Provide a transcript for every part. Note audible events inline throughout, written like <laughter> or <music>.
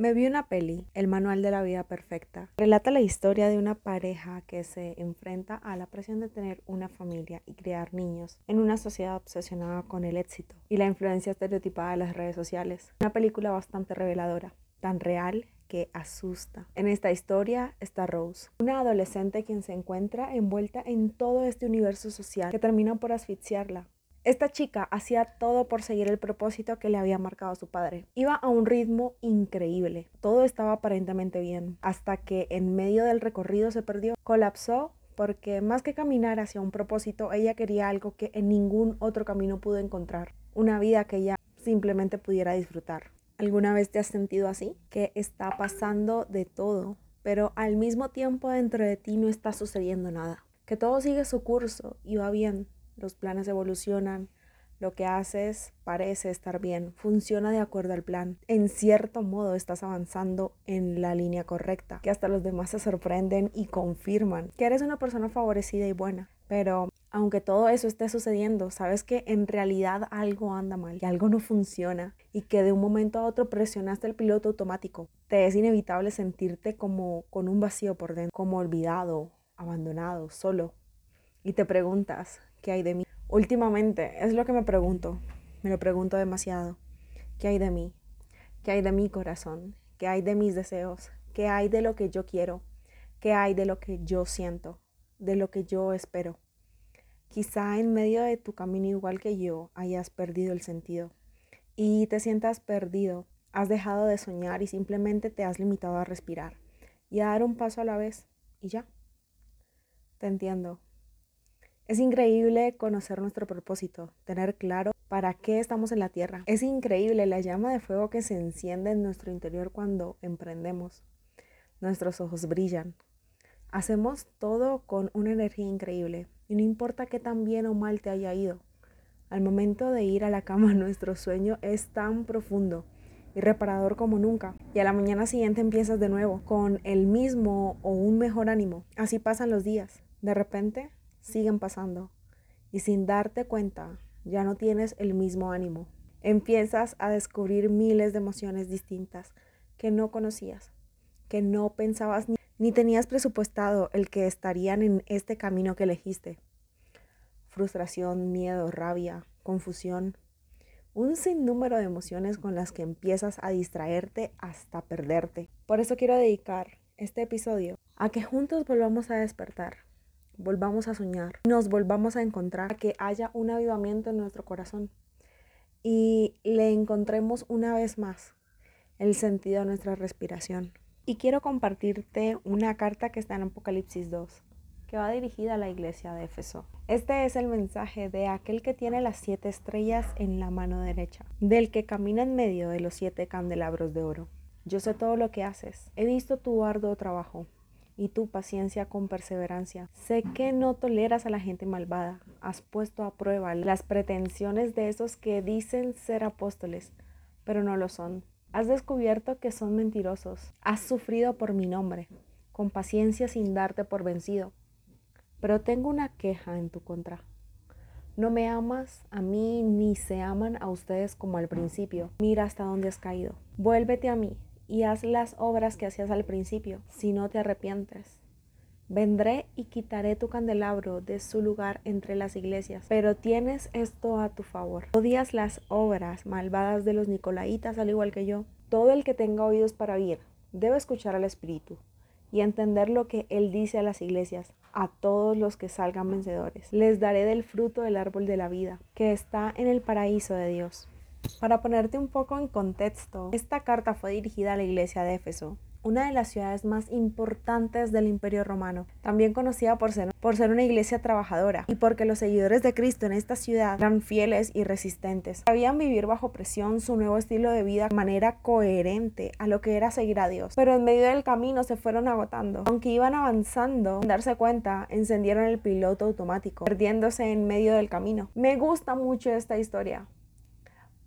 Me vi una peli, El Manual de la Vida Perfecta. Relata la historia de una pareja que se enfrenta a la presión de tener una familia y criar niños en una sociedad obsesionada con el éxito y la influencia estereotipada de las redes sociales. Una película bastante reveladora, tan real que asusta. En esta historia está Rose, una adolescente quien se encuentra envuelta en todo este universo social que termina por asfixiarla esta chica hacía todo por seguir el propósito que le había marcado su padre. Iba a un ritmo increíble. Todo estaba aparentemente bien. Hasta que en medio del recorrido se perdió. Colapsó porque más que caminar hacia un propósito, ella quería algo que en ningún otro camino pudo encontrar. Una vida que ella simplemente pudiera disfrutar. ¿Alguna vez te has sentido así? Que está pasando de todo, pero al mismo tiempo dentro de ti no está sucediendo nada. Que todo sigue su curso y va bien, los planes evolucionan, lo que haces parece estar bien, funciona de acuerdo al plan. En cierto modo estás avanzando en la línea correcta, que hasta los demás se sorprenden y confirman que eres una persona favorecida y buena. Pero aunque todo eso esté sucediendo, sabes que en realidad algo anda mal, que algo no funciona y que de un momento a otro presionaste el piloto automático. Te es inevitable sentirte como con un vacío por dentro, como olvidado, abandonado, solo. Y te preguntas, ¿Qué hay de mí? Últimamente es lo que me pregunto, me lo pregunto demasiado. ¿Qué hay de mí? ¿Qué hay de mi corazón? ¿Qué hay de mis deseos? ¿Qué hay de lo que yo quiero? ¿Qué hay de lo que yo siento? ¿De lo que yo espero? Quizá en medio de tu camino igual que yo hayas perdido el sentido y te sientas perdido, has dejado de soñar y simplemente te has limitado a respirar y a dar un paso a la vez y ya. Te entiendo, es increíble conocer nuestro propósito, tener claro para qué estamos en la tierra. Es increíble la llama de fuego que se enciende en nuestro interior cuando emprendemos. Nuestros ojos brillan. Hacemos todo con una energía increíble y no importa qué tan bien o mal te haya ido. Al momento de ir a la cama <laughs> nuestro sueño es tan profundo y reparador como nunca. Y a la mañana siguiente empiezas de nuevo con el mismo o un mejor ánimo. Así pasan los días. De repente siguen pasando y sin darte cuenta ya no tienes el mismo ánimo. Empiezas a descubrir miles de emociones distintas que no conocías, que no pensabas ni, ni tenías presupuestado el que estarían en este camino que elegiste. Frustración, miedo, rabia, confusión, un sinnúmero de emociones con las que empiezas a distraerte hasta perderte. Por eso quiero dedicar este episodio a que juntos volvamos a despertar, volvamos a soñar, nos volvamos a encontrar, que haya un avivamiento en nuestro corazón y le encontremos una vez más el sentido a nuestra respiración. Y quiero compartirte una carta que está en Apocalipsis 2, que va dirigida a la iglesia de Éfeso. Este es el mensaje de aquel que tiene las siete estrellas en la mano derecha, del que camina en medio de los siete candelabros de oro. Yo sé todo lo que haces, he visto tu arduo trabajo y tu paciencia con perseverancia. Sé que no toleras a la gente malvada. Has puesto a prueba las pretensiones de esos que dicen ser apóstoles, pero no lo son. Has descubierto que son mentirosos. Has sufrido por mi nombre, con paciencia sin darte por vencido. Pero tengo una queja en tu contra. No me amas a mí ni se aman a ustedes como al principio. Mira hasta dónde has caído. Vuélvete a mí y haz las obras que hacías al principio, si no te arrepientes. Vendré y quitaré tu candelabro de su lugar entre las iglesias, pero tienes esto a tu favor. Odias las obras malvadas de los nicolaitas al igual que yo. Todo el que tenga oídos para oír debe escuchar al Espíritu y entender lo que Él dice a las iglesias, a todos los que salgan vencedores. Les daré del fruto del árbol de la vida, que está en el paraíso de Dios. Para ponerte un poco en contexto, esta carta fue dirigida a la iglesia de Éfeso, una de las ciudades más importantes del Imperio Romano, también conocida por ser, por ser una iglesia trabajadora y porque los seguidores de Cristo en esta ciudad eran fieles y resistentes. Sabían vivir bajo presión su nuevo estilo de vida de manera coherente a lo que era seguir a Dios, pero en medio del camino se fueron agotando. Aunque iban avanzando, sin darse cuenta, encendieron el piloto automático, perdiéndose en medio del camino. Me gusta mucho esta historia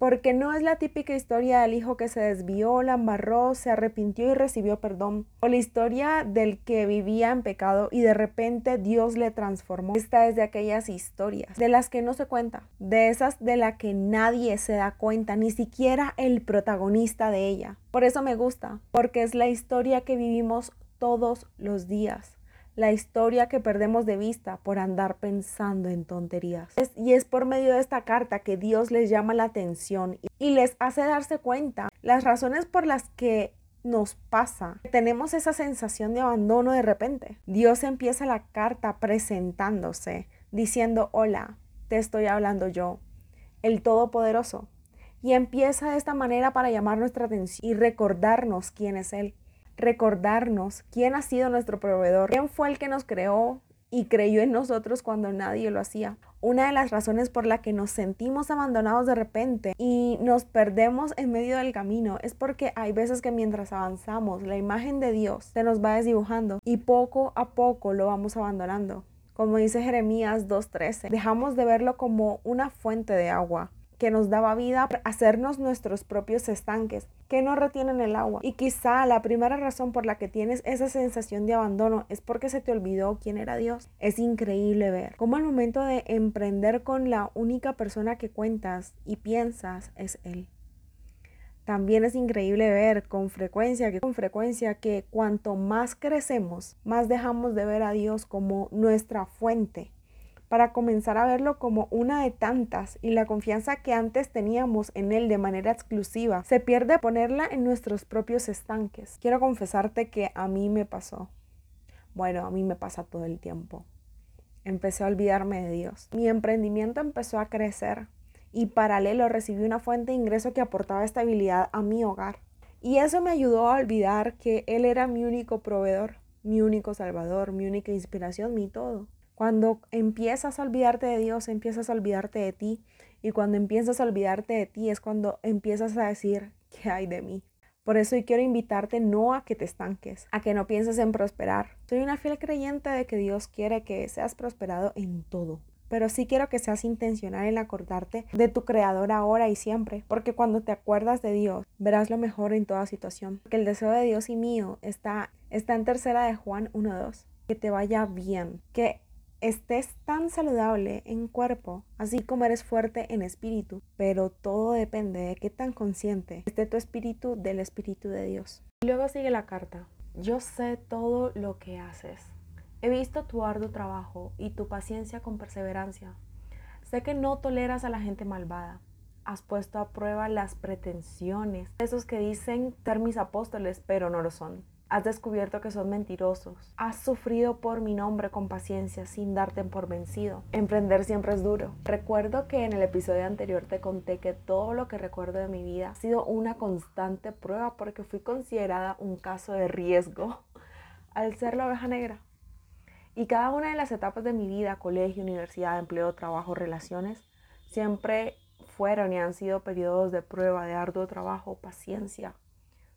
porque no es la típica historia del hijo que se desvió, la embarró, se arrepintió y recibió perdón, o la historia del que vivía en pecado y de repente Dios le transformó. Esta es de aquellas historias de las que no se cuenta, de esas de las que nadie se da cuenta, ni siquiera el protagonista de ella. Por eso me gusta, porque es la historia que vivimos todos los días la historia que perdemos de vista por andar pensando en tonterías. y es por medio de esta carta que Dios les llama la atención y les hace darse cuenta las razones por las que nos pasa. Tenemos esa sensación de abandono de repente. Dios empieza la carta presentándose, diciendo, hola, te estoy hablando yo, el Todopoderoso. Y empieza de esta manera para llamar nuestra atención y recordarnos quién es Él recordarnos quién ha sido nuestro proveedor, quién fue el que nos creó y creyó en nosotros cuando nadie lo hacía. Una de las razones por la que nos sentimos abandonados de repente y nos perdemos en medio del camino es porque hay veces que mientras avanzamos la imagen de Dios se nos va desdibujando y poco a poco lo vamos abandonando. Como dice Jeremías 2.13, dejamos de verlo como una fuente de agua que nos daba vida, hacernos nuestros propios estanques que no retienen el agua. Y quizá la primera razón por la que tienes esa sensación de abandono es porque se te olvidó quién era Dios. Es increíble ver cómo al momento de emprender con la única persona que cuentas y piensas es Él. También es increíble ver con frecuencia que con frecuencia que cuanto más crecemos, más dejamos de ver a Dios como nuestra fuente para comenzar a verlo como una de tantas y la confianza que antes teníamos en él de manera exclusiva se pierde ponerla en nuestros propios estanques. Quiero confesarte que a mí me pasó. Bueno, a mí me pasa todo el tiempo. Empecé a olvidarme de Dios. Mi emprendimiento empezó a crecer y paralelo recibí una fuente de ingreso que aportaba estabilidad a mi hogar. Y eso me ayudó a olvidar que Él era mi único proveedor, mi único salvador, mi única inspiración, mi todo. Cuando empiezas a olvidarte de Dios, empiezas a olvidarte de ti. Y cuando empiezas a olvidarte de ti es cuando empiezas a decir, ¿qué hay de mí? Por eso hoy quiero invitarte no a que te estanques, a que no pienses en prosperar. Soy una fiel creyente de que Dios quiere que seas prosperado en todo. Pero sí quiero que seas intencional en acordarte de tu creador ahora y siempre, porque cuando te acuerdas de Dios, verás lo mejor en toda situación. Que el deseo de Dios y mío está, está en tercera de Juan 1.2. Que te vaya bien, que estés tan saludable en cuerpo, así como eres fuerte en espíritu, pero todo depende de qué tan consciente esté tu espíritu del espíritu de Dios. Luego sigue la carta. Yo sé todo lo que haces. He visto tu arduo trabajo y tu paciencia con perseverancia. Sé que no toleras a la gente malvada. Has puesto a prueba las pretensiones de esos que dicen ser mis apóstoles, pero no lo son Has descubierto que son mentirosos. Has sufrido por mi nombre con paciencia sin darte por vencido. Emprender siempre es duro. Recuerdo que en el episodio anterior te conté que todo lo que recuerdo de mi vida ha sido una constante prueba porque fui considerada un caso de riesgo <laughs> al ser la oveja negra. Y cada una de las etapas de mi vida, colegio, universidad, empleo, trabajo, relaciones, siempre fueron y han sido periodos de prueba, de arduo trabajo, paciencia,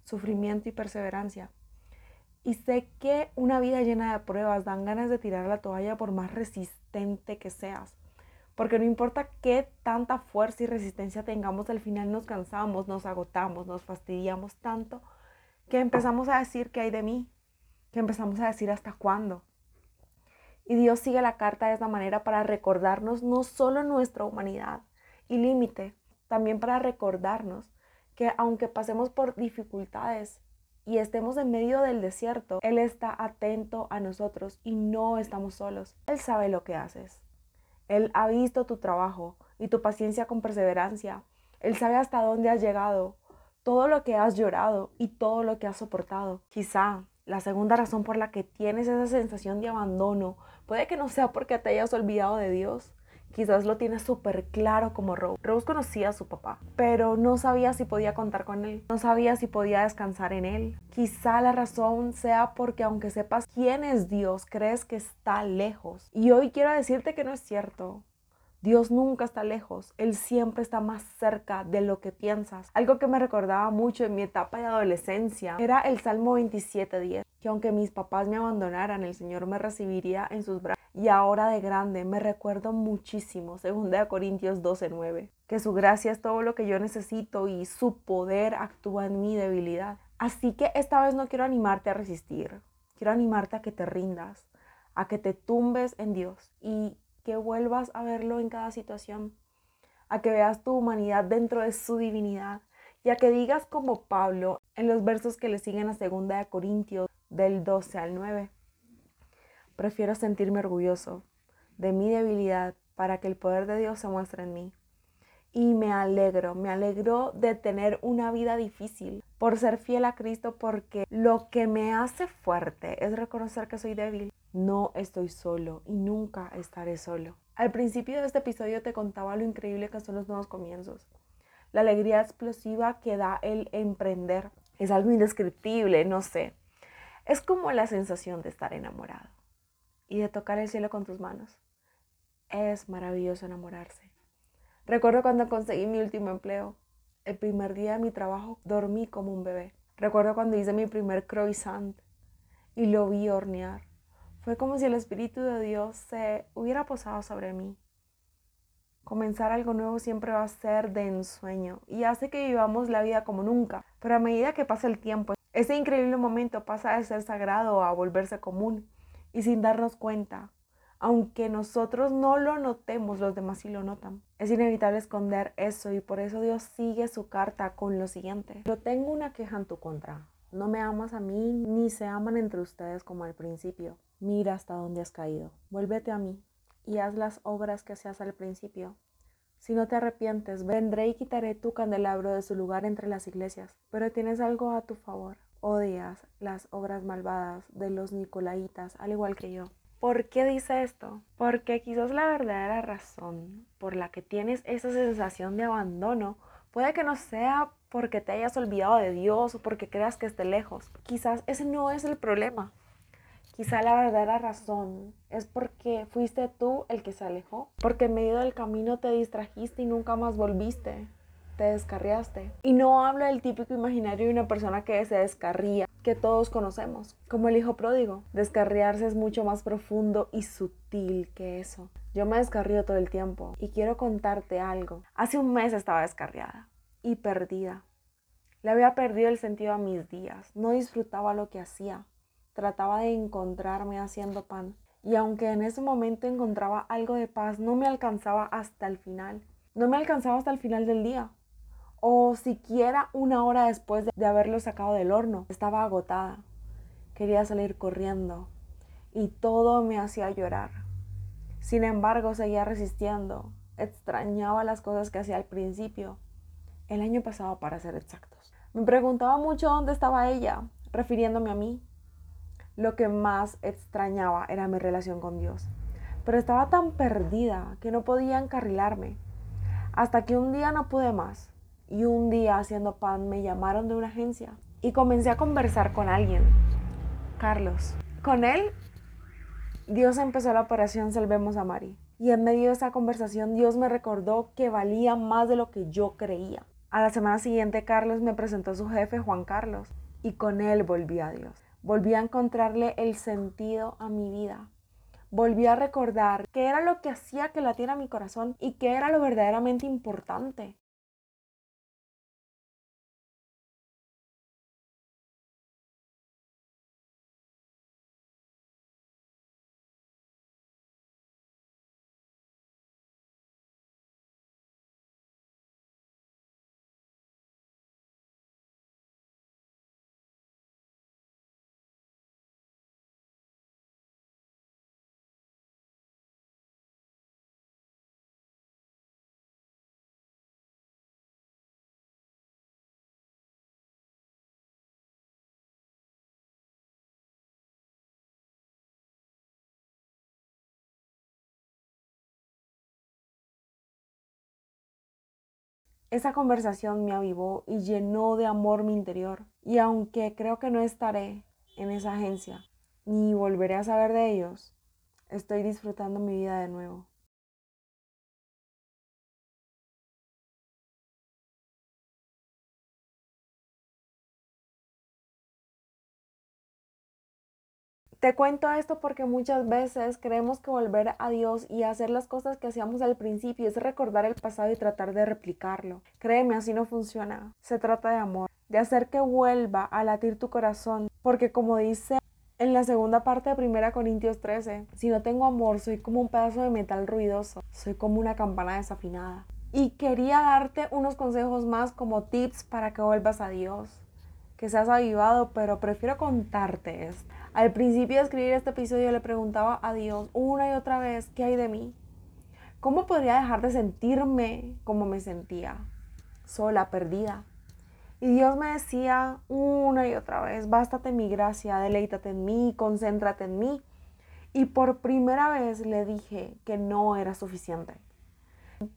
sufrimiento y perseverancia. Y sé que una vida llena de pruebas dan ganas de tirar la toalla por más resistente que seas. Porque no importa qué tanta fuerza y resistencia tengamos, al final nos cansamos, nos agotamos, nos fastidiamos tanto que empezamos a decir que hay de mí, que empezamos a decir hasta cuándo. Y Dios sigue la carta de esta manera para recordarnos no solo nuestra humanidad y límite, también para recordarnos que aunque pasemos por dificultades, y estemos en medio del desierto, Él está atento a nosotros y no estamos solos. Él sabe lo que haces. Él ha visto tu trabajo y tu paciencia con perseverancia. Él sabe hasta dónde has llegado, todo lo que has llorado y todo lo que has soportado. Quizá la segunda razón por la que tienes esa sensación de abandono puede que no sea porque te hayas olvidado de Dios, Quizás lo tiene súper claro como Rose. Rose conocía a su papá, pero no sabía si podía contar con él, no sabía si podía descansar en él. Quizá la razón sea porque aunque sepas quién es Dios, crees que está lejos. Y hoy quiero decirte que no es cierto. Dios nunca está lejos, Él siempre está más cerca de lo que piensas. Algo que me recordaba mucho en mi etapa de adolescencia era el Salmo 27.10, que aunque mis papás me abandonaran, el Señor me recibiría en sus brazos. Y ahora de grande me recuerdo muchísimo 2 Corintios 12.9. que su gracia es todo lo que yo necesito y su poder actúa en mi debilidad. Así que esta vez no quiero animarte a resistir, quiero animarte a que te rindas, a que te tumbes en Dios y que vuelvas a verlo en cada situación, a que veas tu humanidad dentro de su divinidad y a que digas como Pablo en los versos que le siguen a 2 de Corintios del 12 al 9. Prefiero sentirme orgulloso de mi debilidad para que el poder de Dios se muestre en mí. Y me alegro, me alegro de tener una vida difícil por ser fiel a Cristo porque lo que me hace fuerte es reconocer que soy débil. No estoy solo y nunca estaré solo. Al principio de este episodio te contaba lo increíble que son los nuevos comienzos. La alegría explosiva que da el emprender es algo indescriptible, no sé. Es como la sensación de estar enamorado y de tocar el cielo con tus manos. Es maravilloso enamorarse. Recuerdo cuando conseguí mi último empleo. El primer día de mi trabajo dormí como un bebé. Recuerdo cuando hice mi primer croissant y lo vi hornear. Fue como si el Espíritu de Dios se hubiera posado sobre mí. Comenzar algo nuevo siempre va a ser de ensueño y hace que vivamos la vida como nunca. Pero a medida que pasa el tiempo, ese increíble momento pasa de ser sagrado a volverse común y sin darnos cuenta aunque nosotros no lo notemos, los demás sí lo notan. Es inevitable esconder eso y por eso Dios sigue su carta con lo siguiente. Yo tengo una queja en tu contra. No me amas a mí ni se aman entre ustedes como al principio. Mira hasta dónde has caído. Vuélvete a mí y haz las obras que hacías al principio. Si no te arrepientes, vendré y quitaré tu candelabro de su lugar entre las iglesias. Pero tienes algo a tu favor. Odias las obras malvadas de los nicolaitas, al igual que yo. ¿Por qué dice esto? Porque quizás la verdadera razón por la que tienes esa sensación de abandono puede que no sea porque te hayas olvidado de Dios o porque creas que esté lejos. Quizás ese no es el problema. Quizá la verdadera razón es porque fuiste tú el que se alejó, porque en medio del camino te distrajiste y nunca más volviste te descarriaste. Y no hablo del típico imaginario de una persona que se descarría, que todos conocemos, como el hijo pródigo. Descarriarse es mucho más profundo y sutil que eso. Yo me descarrío todo el tiempo y quiero contarte algo. Hace un mes estaba descarriada y perdida. Le había perdido el sentido a mis días, no disfrutaba lo que hacía, trataba de encontrarme haciendo pan. Y aunque en ese momento encontraba algo de paz, no me alcanzaba hasta el final. No me alcanzaba hasta el final del día o siquiera una hora después de haberlo sacado del horno. Estaba agotada, quería salir corriendo y todo me hacía llorar. Sin embargo, seguía resistiendo, extrañaba las cosas que hacía al principio, el año pasado para ser exactos. Me preguntaba mucho dónde estaba ella, refiriéndome a mí. Lo que más extrañaba era mi relación con Dios, pero estaba tan perdida que no podía encarrilarme, hasta que un día no pude más y un día haciendo pan me llamaron de una agencia y comencé a conversar con alguien, Carlos. Con él, Dios empezó la operación Salvemos a Mari. Y en medio de esa conversación Dios me recordó que valía más de lo que yo creía. A la semana siguiente Carlos me presentó a su jefe Juan Carlos y con él volví a Dios. Volví a encontrarle el sentido a mi vida. Volví a recordar qué era lo que hacía que latiera mi corazón y qué era lo verdaderamente importante. Esa conversación me avivó y llenó de amor mi interior. Y aunque creo que no estaré en esa agencia, ni volveré a saber de ellos, estoy disfrutando mi vida de nuevo. Te cuento esto porque muchas veces creemos que volver a Dios y hacer las cosas que hacíamos al principio es recordar el pasado y tratar de replicarlo. Créeme, así no funciona. Se trata de amor, de hacer que vuelva a latir tu corazón, porque como dice en la segunda parte de 1 Corintios 13, si no tengo amor, soy como un pedazo de metal ruidoso, soy como una campana desafinada. Y quería darte unos consejos más como tips para que vuelvas a Dios, que seas avivado, pero prefiero contarte esto. Al principio de escribir este episodio le preguntaba a Dios una y otra vez, ¿qué hay de mí? ¿Cómo podría dejar de sentirme como me sentía? Sola, perdida. Y Dios me decía una y otra vez, bástate mi gracia, deleítate en mí, concéntrate en mí. Y por primera vez le dije que no era suficiente,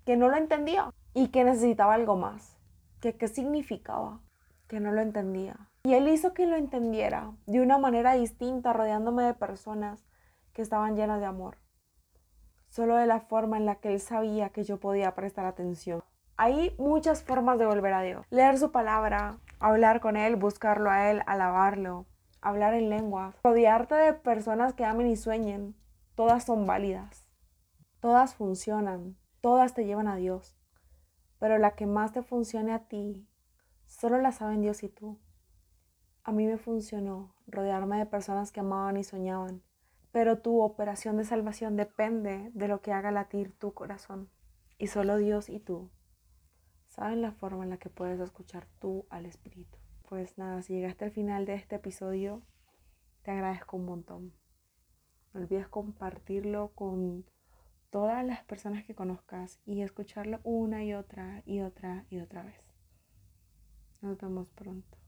que no lo entendía y que necesitaba algo más, que qué significaba, que no lo entendía. Y él hizo que lo entendiera de una manera distinta, rodeándome de personas que estaban llenas de amor, solo de la forma en la que él sabía que yo podía prestar atención. Hay muchas formas de volver a Dios. Leer su palabra, hablar con Él, buscarlo a Él, alabarlo, hablar en lenguas, rodearte de personas que amen y sueñen. Todas son válidas. Todas funcionan. Todas te llevan a Dios. Pero la que más te funcione a ti, solo la saben Dios y tú. A mí me funcionó rodearme de personas que amaban y soñaban. Pero tu operación de salvación depende de lo que haga latir tu corazón. Y solo Dios y tú saben la forma en la que puedes escuchar tú al Espíritu. Pues nada, si llegaste al final de este episodio, te agradezco un montón. No olvides compartirlo con todas las personas que conozcas y escucharlo una y otra y otra y otra vez. Nos vemos pronto.